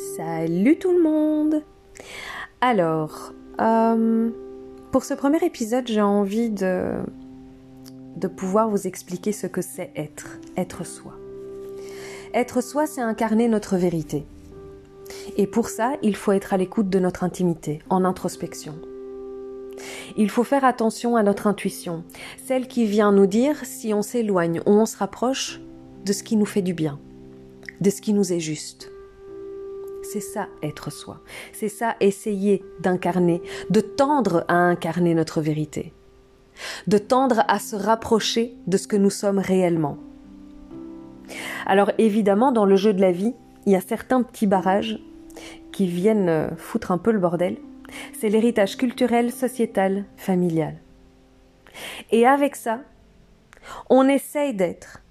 Salut tout le monde Alors, euh, pour ce premier épisode, j'ai envie de, de pouvoir vous expliquer ce que c'est être, être soi. Être soi, c'est incarner notre vérité. Et pour ça, il faut être à l'écoute de notre intimité, en introspection. Il faut faire attention à notre intuition, celle qui vient nous dire si on s'éloigne ou on se rapproche de ce qui nous fait du bien, de ce qui nous est juste. C'est ça être soi. C'est ça essayer d'incarner, de tendre à incarner notre vérité. De tendre à se rapprocher de ce que nous sommes réellement. Alors évidemment, dans le jeu de la vie, il y a certains petits barrages qui viennent euh, foutre un peu le bordel. C'est l'héritage culturel, sociétal, familial. Et avec ça, on essaye d'être.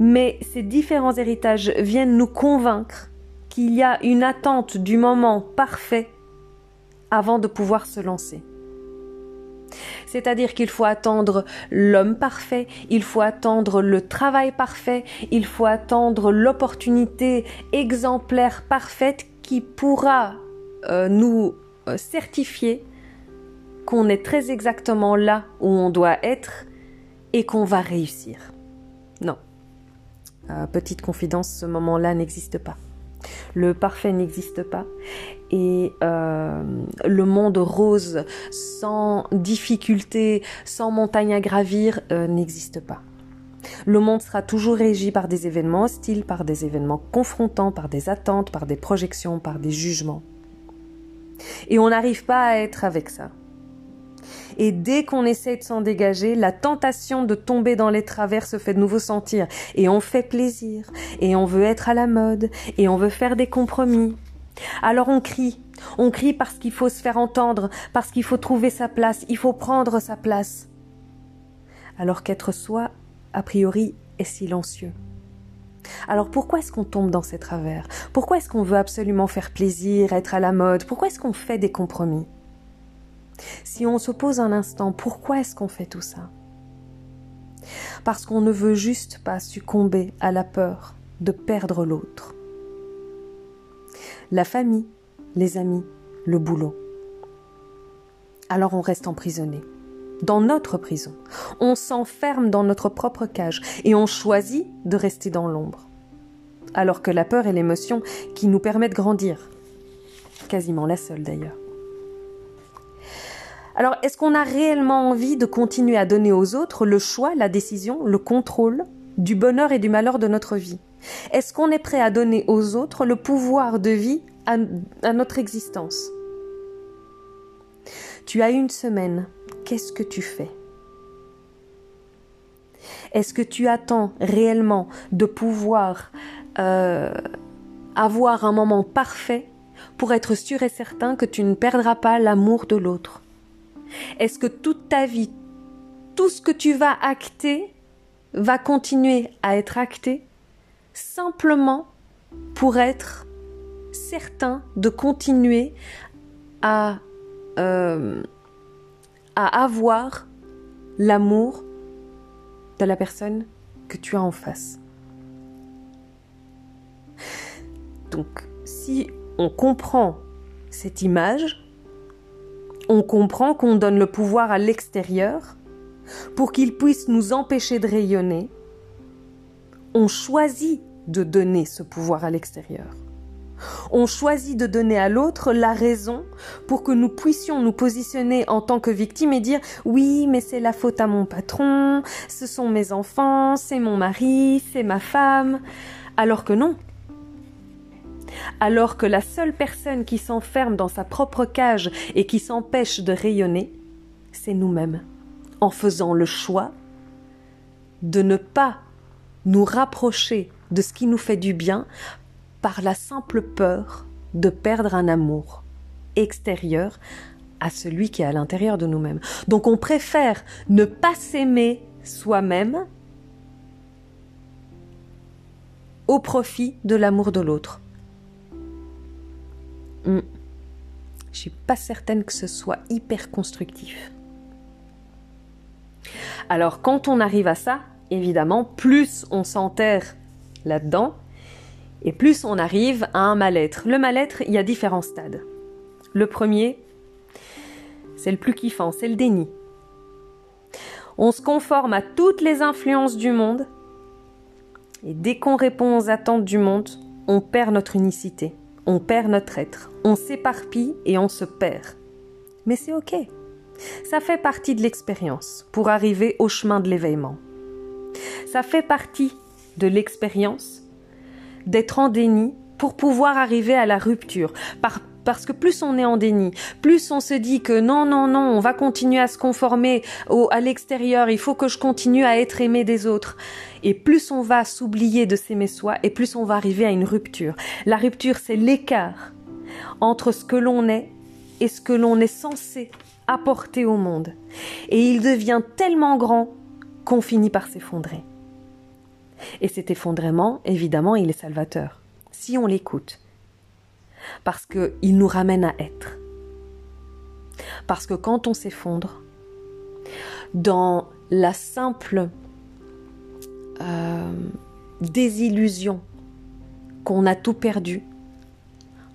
Mais ces différents héritages viennent nous convaincre qu'il y a une attente du moment parfait avant de pouvoir se lancer. C'est-à-dire qu'il faut attendre l'homme parfait, il faut attendre le travail parfait, il faut attendre l'opportunité exemplaire parfaite qui pourra euh, nous euh, certifier qu'on est très exactement là où on doit être et qu'on va réussir. Non. Euh, petite confidence, ce moment-là n'existe pas. Le parfait n'existe pas. Et euh, le monde rose, sans difficulté, sans montagne à gravir, euh, n'existe pas. Le monde sera toujours régi par des événements hostiles, par des événements confrontants, par des attentes, par des projections, par des jugements. Et on n'arrive pas à être avec ça. Et dès qu'on essaie de s'en dégager, la tentation de tomber dans les travers se fait de nouveau sentir. Et on fait plaisir. Et on veut être à la mode. Et on veut faire des compromis. Alors on crie. On crie parce qu'il faut se faire entendre, parce qu'il faut trouver sa place, il faut prendre sa place. Alors qu'être soi, a priori, est silencieux. Alors pourquoi est-ce qu'on tombe dans ces travers? Pourquoi est-ce qu'on veut absolument faire plaisir, être à la mode? Pourquoi est-ce qu'on fait des compromis? Si on se pose un instant, pourquoi est-ce qu'on fait tout ça? Parce qu'on ne veut juste pas succomber à la peur de perdre l'autre. La famille, les amis, le boulot. Alors on reste emprisonné dans notre prison. On s'enferme dans notre propre cage et on choisit de rester dans l'ombre. Alors que la peur est l'émotion qui nous permet de grandir. Quasiment la seule d'ailleurs. Alors, est-ce qu'on a réellement envie de continuer à donner aux autres le choix, la décision, le contrôle du bonheur et du malheur de notre vie? Est-ce qu'on est prêt à donner aux autres le pouvoir de vie à, notre existence? Tu as une semaine, qu'est-ce que tu fais? Est-ce que tu attends réellement de pouvoir euh, avoir un moment parfait pour être sûr et certain que tu ne perdras pas l'amour de l'autre? Est-ce que toute ta vie, tout ce que tu vas acter, va continuer à être acté simplement pour être certain de continuer à, euh, avoir l'amour de la personne que tu as en face? Donc, si on comprend cette image, on comprend qu'on donne le pouvoir à l'extérieur pour qu'il puisse nous empêcher de rayonner. On choisit de donner ce pouvoir à l'extérieur. On choisit de donner à l'autre la raison pour que nous puissions nous positionner en tant que victime et dire oui, mais c'est la faute à mon patron, ce sont mes enfants, c'est mon mari, c'est ma femme. Alors que non, alors que la seule personne qui s'enferme dans sa propre cage et qui s'empêche de rayonner, c'est nous-mêmes, en faisant le choix de ne pas nous rapprocher de ce qui nous fait du bien par la simple peur de perdre un amour extérieur à celui qui est à l'intérieur de nous-mêmes. Donc on préfère ne pas s'aimer soi-même au profit de l'amour de l'autre. Hmm. Je suis pas certaine que ce soit hyper constructif. Alors quand on arrive à ça, évidemment, plus on s'enterre là-dedans, Et plus on arrive à un mal-être. Le mal-être, il y a différents stades. Le premier, c'est le plus kiffant, c'est le déni. On se conforme à toutes les influences du monde, et dès qu'on répond aux attentes du monde, on perd notre unicité, on perd notre être, on s'éparpille et on se perd. Mais c'est ok. Ça fait partie de l'expérience pour arriver au chemin de l'éveillement. Ça fait partie de l'expérience d'être en déni pour pouvoir arriver à la rupture. Parce que plus on est en déni, plus on se dit que non, non, non, on va continuer à se conformer au, à l'extérieur, il faut que je continue à être aimé des autres. Et plus on va s'oublier de s'aimer soi, et plus on va arriver à une rupture. La rupture, c'est l'écart entre ce que l'on est et ce que l'on est censé apporter au monde. Et il devient tellement grand qu'on finit par s'effondrer. Et cet effondrement, évidemment, il est salvateur, si on l'écoute. Parce qu'il nous ramène à être. Parce que quand on s'effondre, dans la simple euh, désillusion qu'on a tout perdu,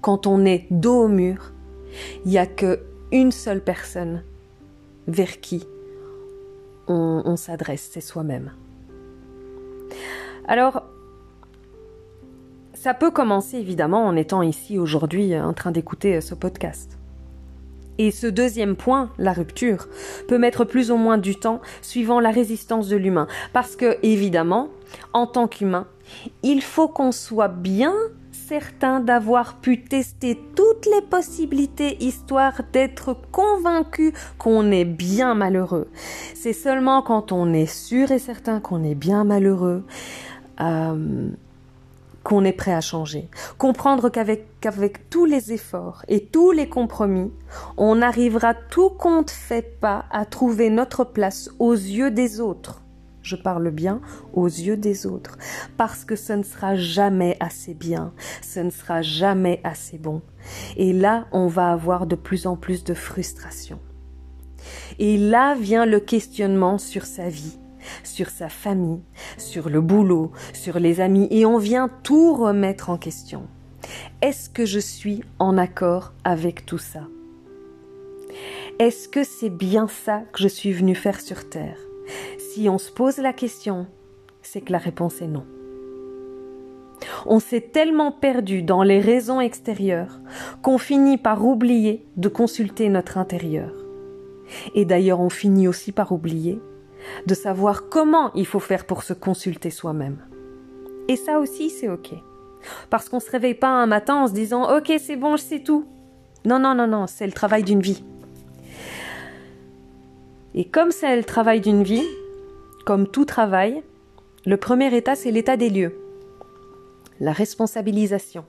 quand on est dos au mur, il n'y a que une seule personne vers qui on, s'adresse, c'est soi-même. Alors, ça peut commencer évidemment en étant ici aujourd'hui en train d'écouter ce podcast. Et ce deuxième point, la rupture, peut mettre plus ou moins du temps suivant la résistance de l'humain. Parce que, évidemment, en tant qu'humain, il faut qu'on soit bien certain d'avoir pu tester toutes les possibilités histoire d'être convaincu qu'on est bien malheureux. C'est seulement quand on est sûr et certain qu'on est bien malheureux euh, qu'on est prêt à changer. Comprendre qu'avec qu'avec tous les efforts et tous les compromis, on arrivera tout compte fait pas à trouver notre place aux yeux des autres je parle bien aux yeux des autres, parce que ce ne sera jamais assez bien, ce ne sera jamais assez bon. Et là, on va avoir de plus en plus de frustration. Et là vient le questionnement sur sa vie, sur sa famille, sur le boulot, sur les amis, et on vient tout remettre en question. Est-ce que je suis en accord avec tout ça? Est-ce que c'est bien ça que je suis venu faire sur Terre? Si on se pose la question, c'est que la réponse est non. On s'est tellement perdu dans les raisons extérieures qu'on finit par oublier de consulter notre intérieur. Et d'ailleurs, on finit aussi par oublier de savoir comment il faut faire pour se consulter soi-même. Et ça aussi, c'est ok. Parce qu'on se réveille pas un matin en se disant ok, c'est bon, je sais tout. Non, non, non, non, c'est le travail d'une vie. Et comme c'est le travail d'une vie, comme tout travail, le premier état, c'est l'état des lieux, la responsabilisation.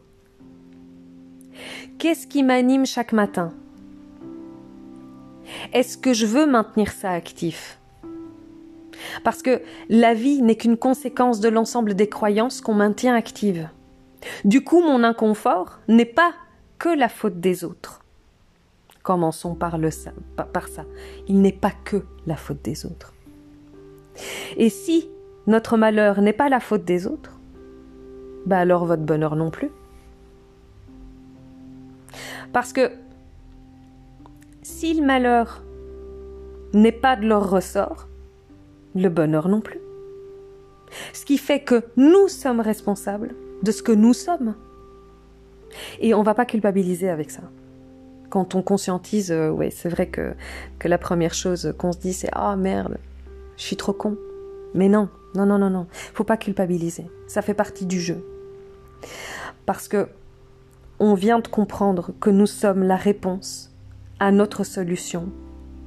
Qu'est-ce qui m'anime chaque matin? Est-ce que je veux maintenir ça actif? Parce que la vie n'est qu'une conséquence de l'ensemble des croyances qu'on maintient actives. Du coup, mon inconfort n'est pas que la faute des autres. Commençons par, le, par ça. Il n'est pas que la faute des autres. Et si notre malheur n'est pas la faute des autres, bah alors votre bonheur non plus. Parce que si le malheur n'est pas de leur ressort, le bonheur non plus. Ce qui fait que nous sommes responsables de ce que nous sommes. Et on ne va pas culpabiliser avec ça. Quand on conscientise, euh, ouais, c'est vrai que, la première chose qu'on se dit, c'est Ah merde, je suis trop con. Mais non, non, non, non, non. Faut pas culpabiliser. Ça fait partie du jeu. Parce que on vient de comprendre que nous sommes la réponse à notre solution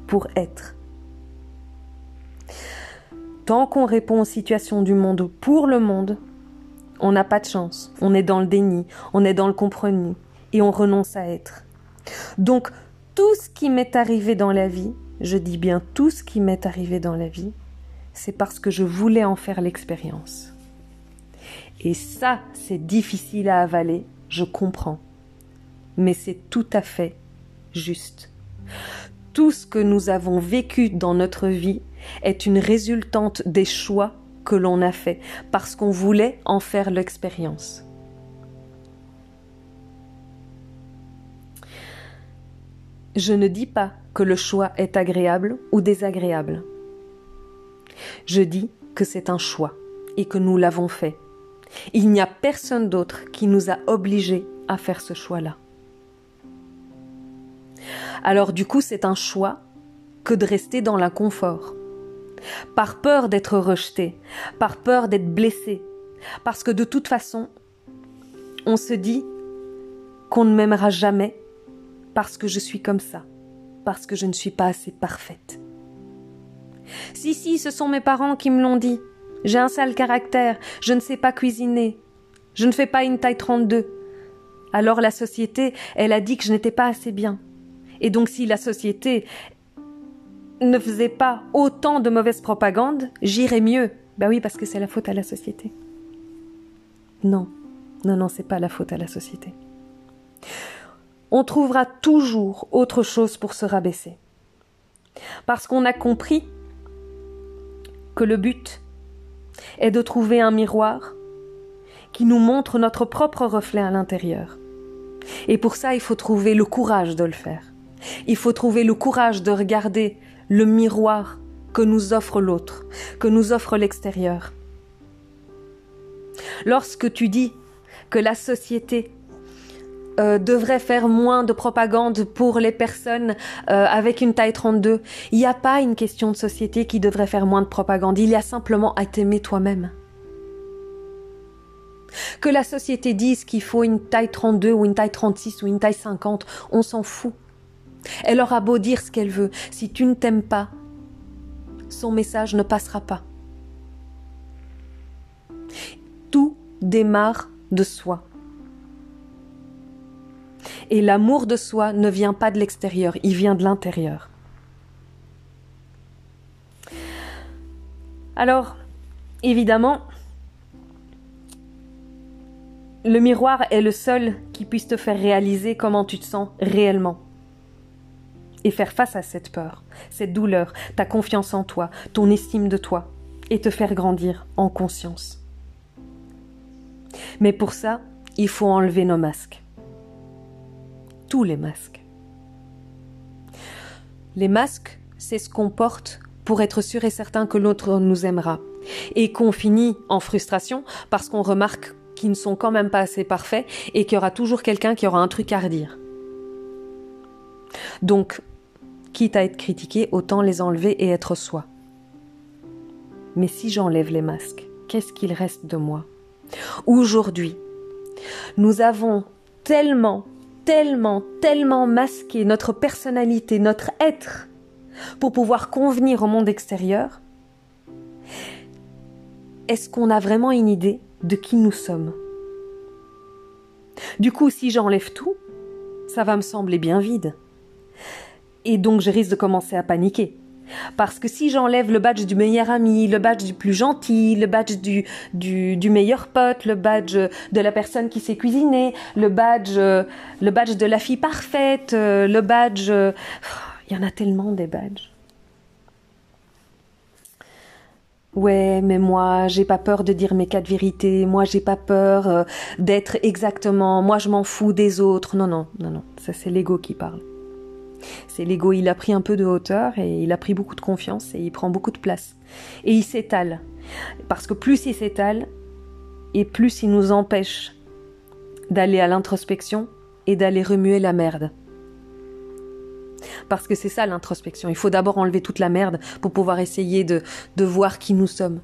pour être. Tant qu'on répond aux situations du monde pour le monde, on n'a pas de chance. On est dans le déni, on est dans le compromis et on renonce à être. Donc, tout ce qui m'est arrivé dans la vie, je dis bien tout ce qui m'est arrivé dans la vie, c'est parce que je voulais en faire l'expérience. Et ça, c'est difficile à avaler, je comprends. Mais c'est tout à fait juste. Tout ce que nous avons vécu dans notre vie est une résultante des choix que l'on a faits parce qu'on voulait en faire l'expérience. Je ne dis pas que le choix est agréable ou désagréable. Je dis que c'est un choix et que nous l'avons fait. Il n'y a personne d'autre qui nous a obligés à faire ce choix-là. Alors du coup, c'est un choix que de rester dans l'inconfort. Par peur d'être rejeté, par peur d'être blessé, parce que de toute façon, on se dit qu'on ne m'aimera jamais parce que je suis comme ça, parce que je ne suis pas assez parfaite. Si, si, ce sont mes parents qui me l'ont dit. J'ai un sale caractère, je ne sais pas cuisiner, je ne fais pas une taille 32. Alors la société, elle a dit que je n'étais pas assez bien. Et donc si la société ne faisait pas autant de mauvaise propagande, j'irais mieux. Ben oui, parce que c'est la faute à la société. Non, non, non, c'est pas la faute à la société. On trouvera toujours autre chose pour se rabaisser. Parce qu'on a compris que le but est de trouver un miroir qui nous montre notre propre reflet à l'intérieur. Et pour ça, il faut trouver le courage de le faire. Il faut trouver le courage de regarder le miroir que nous offre l'autre, que nous offre l'extérieur. Lorsque tu dis que la société euh, devrait faire moins de propagande pour les personnes euh, avec une taille 32. Il n'y a pas une question de société qui devrait faire moins de propagande. Il y a simplement à t'aimer toi-même. Que la société dise qu'il faut une taille 32 ou une taille 36 ou une taille 50, on s'en fout. Elle aura beau dire ce qu'elle veut. Si tu ne t'aimes pas, son message ne passera pas. Tout démarre de soi. Et l'amour de soi ne vient pas de l'extérieur, il vient de l'intérieur. Alors, évidemment, le miroir est le seul qui puisse te faire réaliser comment tu te sens réellement. Et faire face à cette peur, cette douleur, ta confiance en toi, ton estime de toi, et te faire grandir en conscience. Mais pour ça, il faut enlever nos masques tous les masques. Les masques, c'est ce qu'on porte pour être sûr et certain que l'autre nous aimera. Et qu'on finit en frustration parce qu'on remarque qu'ils ne sont quand même pas assez parfaits et qu'il y aura toujours quelqu'un qui aura un truc à redire. Donc, quitte à être critiqué, autant les enlever et être soi. Mais si j'enlève les masques, qu'est-ce qu'il reste de moi? Aujourd'hui, nous avons tellement tellement, tellement masqué notre personnalité, notre être, pour pouvoir convenir au monde extérieur, est-ce qu'on a vraiment une idée de qui nous sommes? Du coup, si j'enlève tout, ça va me sembler bien vide. Et donc je risque de commencer à paniquer. Parce que si j'enlève le badge du meilleur ami, le badge du plus gentil, le badge du, meilleur pote, le badge de la personne qui sait cuisiner, le badge, le badge de la fille parfaite, le badge... Il y en a tellement des badges. Ouais, mais moi, j'ai pas peur de dire mes quatre vérités. Moi, j'ai pas peur euh, d'être exactement. Moi, je m'en fous des autres. Non, non, non, non. Ça, c'est l'ego qui parle. C'est l'ego, il a pris un peu de hauteur et il a pris beaucoup de confiance et il prend beaucoup de place. Et il s'étale. Parce que plus il s'étale, et plus il nous empêche d'aller à l'introspection et d'aller remuer la merde. Parce que c'est ça l'introspection. Il faut d'abord enlever toute la merde pour pouvoir essayer de, de voir qui nous sommes.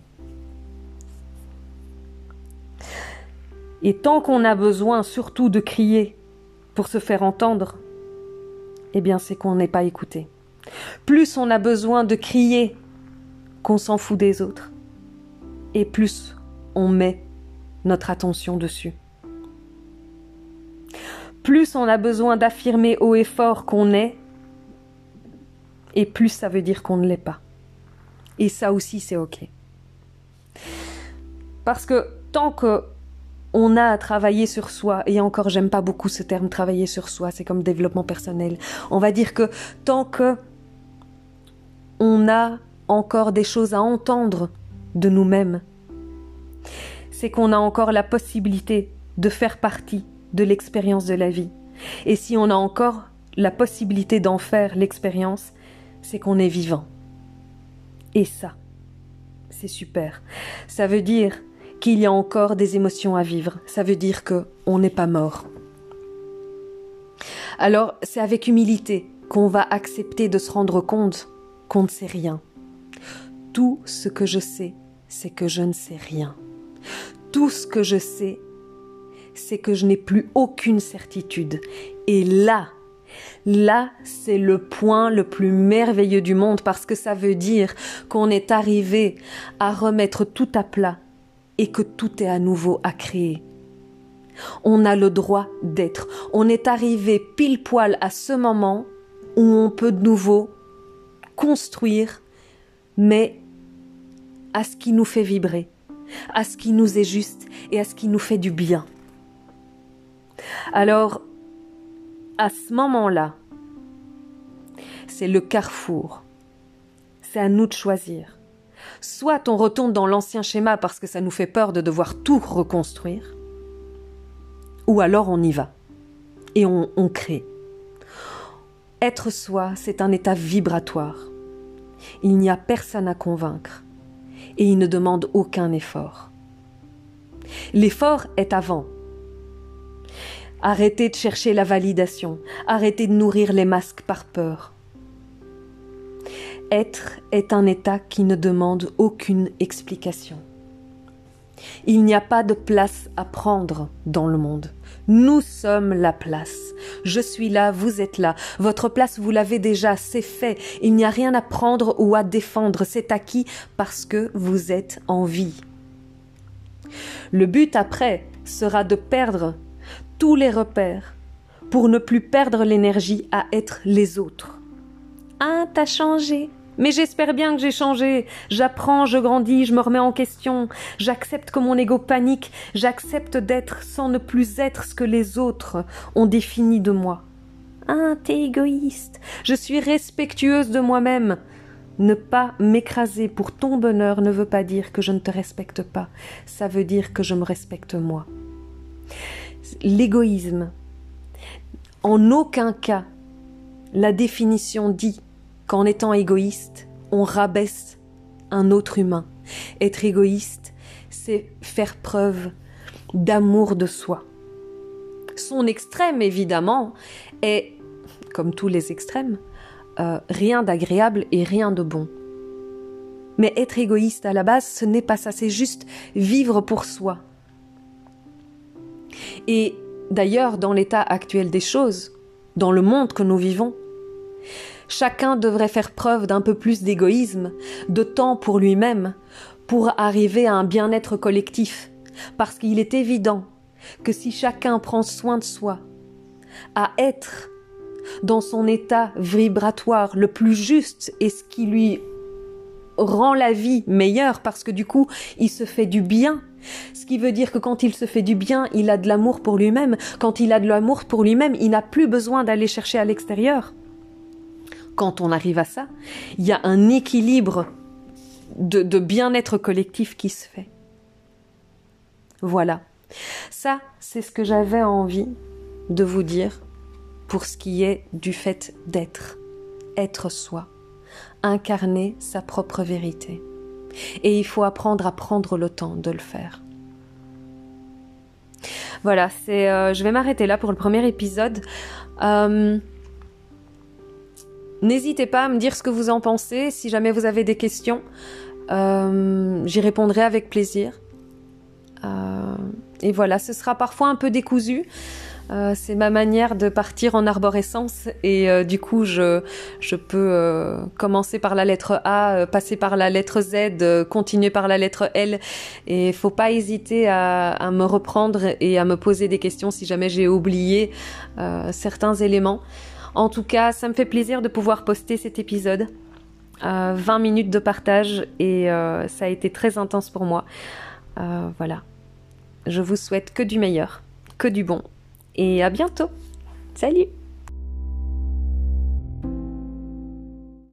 Et tant qu'on a besoin surtout de crier pour se faire entendre, eh bien c'est qu'on n'est pas écouté. Plus on a besoin de crier qu'on s'en fout des autres, et plus on met notre attention dessus. Plus on a besoin d'affirmer haut et fort qu'on est, et plus ça veut dire qu'on ne l'est pas. Et ça aussi, c'est OK. Parce que tant que on a à travailler sur soi, et encore j'aime pas beaucoup ce terme travailler sur soi, c'est comme développement personnel. On va dire que tant que on a encore des choses à entendre de nous-mêmes, c'est qu'on a encore la possibilité de faire partie de l'expérience de la vie. Et si on a encore la possibilité d'en faire l'expérience, c'est qu'on est vivant. Et ça, c'est super. Ça veut dire qu'il y a encore des émotions à vivre. Ça veut dire que on n'est pas mort. Alors, c'est avec humilité qu'on va accepter de se rendre compte qu'on ne sait rien. Tout ce que je sais, c'est que je ne sais rien. Tout ce que je sais, c'est que je n'ai plus aucune certitude. Et là, là, c'est le point le plus merveilleux du monde parce que ça veut dire qu'on est arrivé à remettre tout à plat et que tout est à nouveau à créer. On a le droit d'être. On est arrivé pile poil à ce moment où on peut de nouveau construire, mais à ce qui nous fait vibrer, à ce qui nous est juste et à ce qui nous fait du bien. Alors, à ce moment-là, c'est le carrefour. C'est à nous de choisir. Soit on retourne dans l'ancien schéma parce que ça nous fait peur de devoir tout reconstruire, ou alors on y va et on, on crée. Être soi, c'est un état vibratoire. Il n'y a personne à convaincre et il ne demande aucun effort. L'effort est avant. Arrêtez de chercher la validation, arrêtez de nourrir les masques par peur. Être est un état qui ne demande aucune explication. Il n'y a pas de place à prendre dans le monde. Nous sommes la place. Je suis là, vous êtes là. Votre place, vous l'avez déjà, c'est fait. Il n'y a rien à prendre ou à défendre, c'est acquis parce que vous êtes en vie. Le but après sera de perdre tous les repères pour ne plus perdre l'énergie à être les autres. Ah, t'as changé. Mais j'espère bien que j'ai changé. J'apprends, je grandis, je me remets en question. J'accepte que mon ego panique. J'accepte d'être sans ne plus être ce que les autres ont défini de moi. Ah, t'es égoïste. Je suis respectueuse de moi-même. Ne pas m'écraser pour ton bonheur ne veut pas dire que je ne te respecte pas. Ça veut dire que je me respecte moi. L'égoïsme. En aucun cas, la définition dit qu'en étant égoïste, on rabaisse un autre humain. Être égoïste, c'est faire preuve d'amour de soi. Son extrême, évidemment, est, comme tous les extrêmes, euh, rien d'agréable et rien de bon. Mais être égoïste à la base, ce n'est pas ça, c'est juste vivre pour soi. Et d'ailleurs, dans l'état actuel des choses, dans le monde que nous vivons, Chacun devrait faire preuve d'un peu plus d'égoïsme, de temps pour lui-même, pour arriver à un bien-être collectif, parce qu'il est évident que si chacun prend soin de soi, à être dans son état vibratoire le plus juste et ce qui lui rend la vie meilleure parce que du coup il se fait du bien. Ce qui veut dire que quand il se fait du bien, il a de l'amour pour lui-même. Quand il a de l'amour pour lui-même, il n'a plus besoin d'aller chercher à l'extérieur quand on arrive à ça, il y a un équilibre de, bien-être collectif qui se fait. Voilà. Ça, c'est ce que j'avais envie de vous dire pour ce qui est du fait d'être, être soi, incarner sa propre vérité. Et il faut apprendre à prendre le temps de le faire. Voilà, c'est, euh, je vais m'arrêter là pour le premier épisode. Euh, N'hésitez pas à me dire ce que vous en pensez. Si jamais vous avez des questions, euh, j'y répondrai avec plaisir. Euh, et voilà, ce sera parfois un peu décousu. Euh, c'est ma manière de partir en arborescence et du coup je, je peux commencer par la lettre A, passer par la lettre Z, continuer par la lettre L et faut pas hésiter à, à, me reprendre et à me poser des questions si jamais j'ai oublié certains éléments. En tout cas, ça me fait plaisir de pouvoir poster cet épisode. 20 euh, minutes de partage et euh, ça a été très intense pour moi. Euh, voilà. Je vous souhaite que du meilleur, que du bon. Et à bientôt. Salut